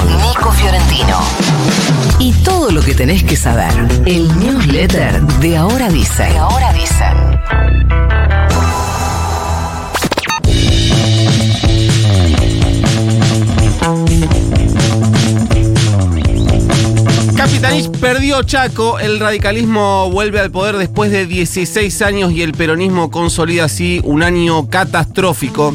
Nico Fiorentino. Y todo lo que tenés que saber. El newsletter de Ahora Dice. De Ahora Dice. Capitanich perdió Chaco, el radicalismo vuelve al poder después de 16 años y el peronismo consolida así un año catastrófico.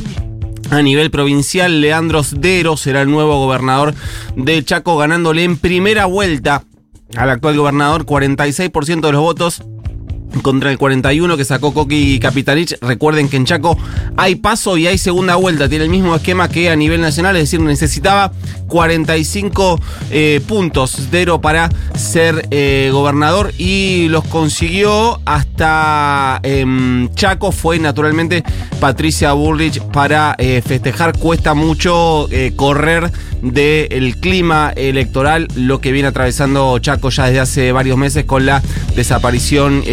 A nivel provincial, Leandro Sdero será el nuevo gobernador de Chaco, ganándole en primera vuelta al actual gobernador 46% de los votos contra el 41 que sacó Coqui Capitanich. Recuerden que en Chaco hay paso y hay segunda vuelta. Tiene el mismo esquema que a nivel nacional, es decir, necesitaba 45 eh, puntos Dero para ser eh, gobernador y los consiguió hasta em, Chaco. Fue naturalmente Patricia Bullrich para eh, festejar. Cuesta mucho correr del clima electoral, lo que viene atravesando Chaco ya desde hace varios meses con la desaparición,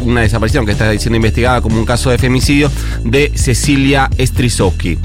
una desaparición que está siendo investigada como un caso de femicidio de Cecilia Strisowski.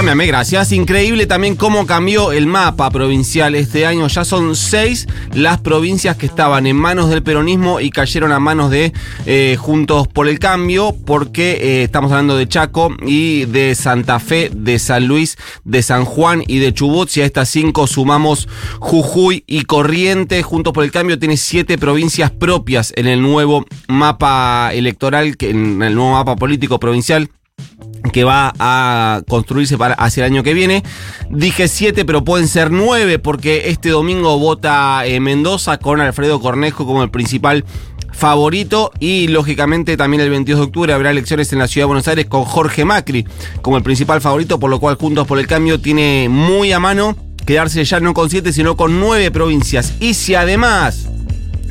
Gracias. Increíble también cómo cambió el mapa provincial este año. Ya son seis las provincias que estaban en manos del peronismo y cayeron a manos de eh, Juntos por el Cambio, porque eh, estamos hablando de Chaco y de Santa Fe, de San Luis, de San Juan y de Chubut. Si a estas cinco sumamos Jujuy y Corrientes, Juntos por el Cambio tiene siete provincias propias en el nuevo mapa electoral, en el nuevo mapa político provincial que va a construirse para hacia el año que viene. Dije siete, pero pueden ser nueve, porque este domingo vota eh, Mendoza con Alfredo Cornejo como el principal favorito y lógicamente también el 22 de octubre habrá elecciones en la ciudad de Buenos Aires con Jorge Macri como el principal favorito, por lo cual Juntos por el Cambio tiene muy a mano quedarse ya no con siete, sino con nueve provincias. Y si además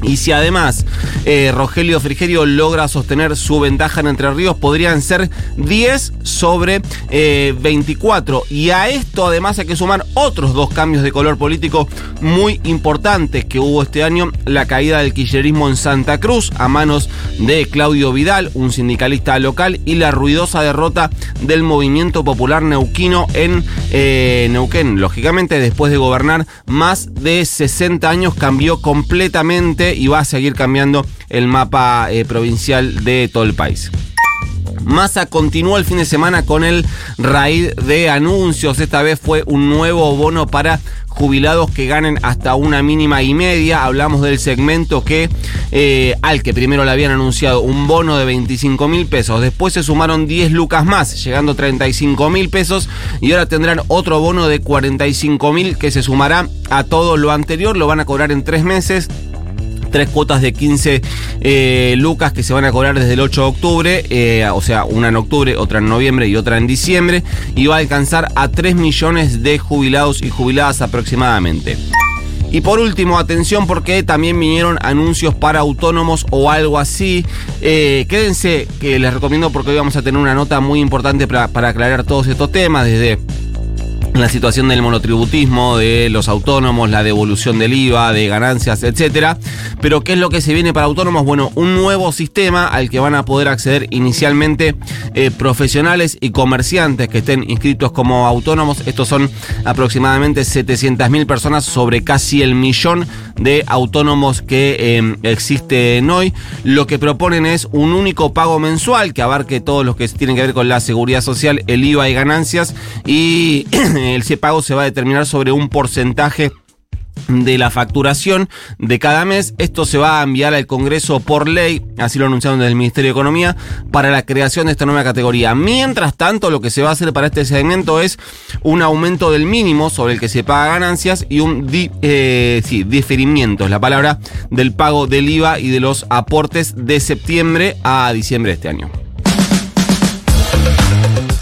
y si además eh, Rogelio Frigerio logra sostener su ventaja en Entre Ríos, podrían ser 10 sobre 24. Eh, y a esto además hay que sumar otros dos cambios de color político muy importantes que hubo este año. La caída del kirchnerismo en Santa Cruz a manos de Claudio Vidal, un sindicalista local, y la ruidosa derrota del movimiento popular neuquino en eh, Neuquén. Lógicamente, después de gobernar más de 60 años, cambió completamente y va a seguir cambiando el mapa eh, provincial de todo el país. Massa continuó el fin de semana con el raíz de anuncios. Esta vez fue un nuevo bono para jubilados que ganen hasta una mínima y media. Hablamos del segmento que eh, al que primero le habían anunciado un bono de 25 mil pesos. Después se sumaron 10 lucas más, llegando a 35 mil pesos. Y ahora tendrán otro bono de 45 mil que se sumará a todo lo anterior. Lo van a cobrar en tres meses tres cuotas de 15 eh, lucas que se van a cobrar desde el 8 de octubre, eh, o sea, una en octubre, otra en noviembre y otra en diciembre, y va a alcanzar a 3 millones de jubilados y jubiladas aproximadamente. Y por último, atención porque también vinieron anuncios para autónomos o algo así. Eh, quédense que les recomiendo porque hoy vamos a tener una nota muy importante para, para aclarar todos estos temas, desde la situación del monotributismo, de los autónomos, la devolución del IVA, de ganancias, etcétera. Pero ¿qué es lo que se viene para autónomos? Bueno, un nuevo sistema al que van a poder acceder inicialmente eh, profesionales y comerciantes que estén inscritos como autónomos. Estos son aproximadamente 700.000 personas sobre casi el millón de autónomos que eh, existen hoy. Lo que proponen es un único pago mensual que abarque todos los que tienen que ver con la seguridad social, el IVA y ganancias y el pago se va a determinar sobre un porcentaje de la facturación de cada mes. Esto se va a enviar al Congreso por ley, así lo anunciaron desde el Ministerio de Economía, para la creación de esta nueva categoría. Mientras tanto, lo que se va a hacer para este segmento es un aumento del mínimo sobre el que se paga ganancias y un eh, diferimiento, es la palabra, del pago del IVA y de los aportes de septiembre a diciembre de este año.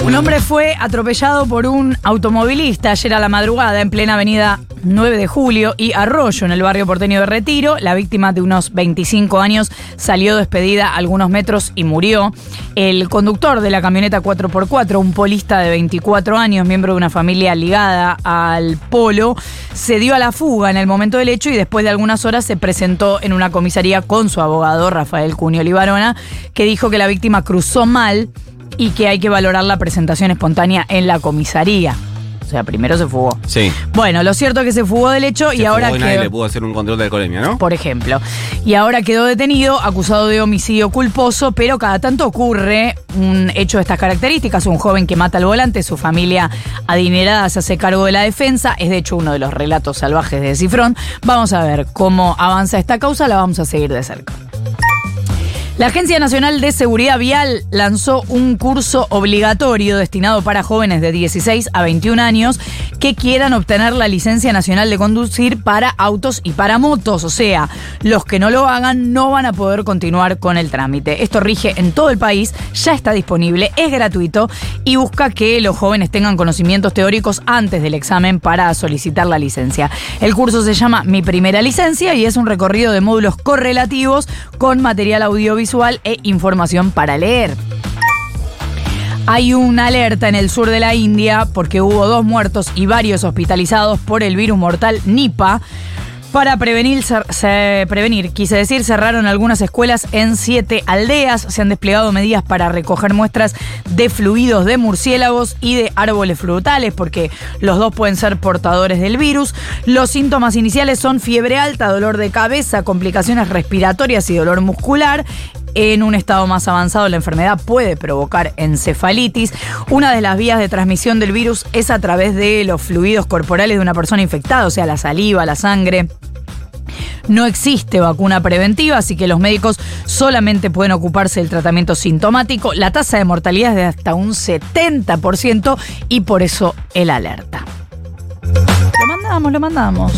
Un hombre fue atropellado por un automovilista ayer a la madrugada en plena avenida 9 de julio y Arroyo, en el barrio porteño de Retiro. La víctima de unos 25 años salió despedida algunos metros y murió. El conductor de la camioneta 4x4, un polista de 24 años, miembro de una familia ligada al polo, se dio a la fuga en el momento del hecho y después de algunas horas se presentó en una comisaría con su abogado, Rafael Cunio Libarona, que dijo que la víctima cruzó mal y que hay que valorar la presentación espontánea en la comisaría. O sea, primero se fugó. Sí. Bueno, lo cierto es que se fugó del hecho y ahora y nadie le pudo hacer un control de alcoholemia, ¿no? por ejemplo. Y ahora quedó detenido, acusado de homicidio culposo, pero cada tanto ocurre un hecho de estas características. Un joven que mata al volante, su familia adinerada se hace cargo de la defensa. Es de hecho uno de los relatos salvajes de Cifrón. Vamos a ver cómo avanza esta causa, la vamos a seguir de cerca. La Agencia Nacional de Seguridad Vial lanzó un curso obligatorio destinado para jóvenes de 16 a 21 años que quieran obtener la licencia nacional de conducir para autos y para motos. O sea, los que no lo hagan no van a poder continuar con el trámite. Esto rige en todo el país, ya está disponible, es gratuito y busca que los jóvenes tengan conocimientos teóricos antes del examen para solicitar la licencia. El curso se llama Mi Primera Licencia y es un recorrido de módulos correlativos con material audiovisual e información para leer. Hay una alerta en el sur de la India porque hubo dos muertos y varios hospitalizados por el virus mortal Nipah. Para prevenir, quise decir, cerraron algunas escuelas en siete aldeas. Se han desplegado medidas para recoger muestras de fluidos de murciélagos y de árboles frutales, porque los dos pueden ser portadores del virus. Los síntomas iniciales son fiebre alta, dolor de cabeza, complicaciones respiratorias y dolor muscular. En un estado más avanzado, la enfermedad puede provocar encefalitis. Una de las vías de transmisión del virus es a través de los fluidos corporales de una persona infectada, o sea, la saliva, la sangre. No existe vacuna preventiva, así que los médicos solamente pueden ocuparse del tratamiento sintomático. La tasa de mortalidad es de hasta un 70% y por eso el alerta. Lo mandamos, lo mandamos.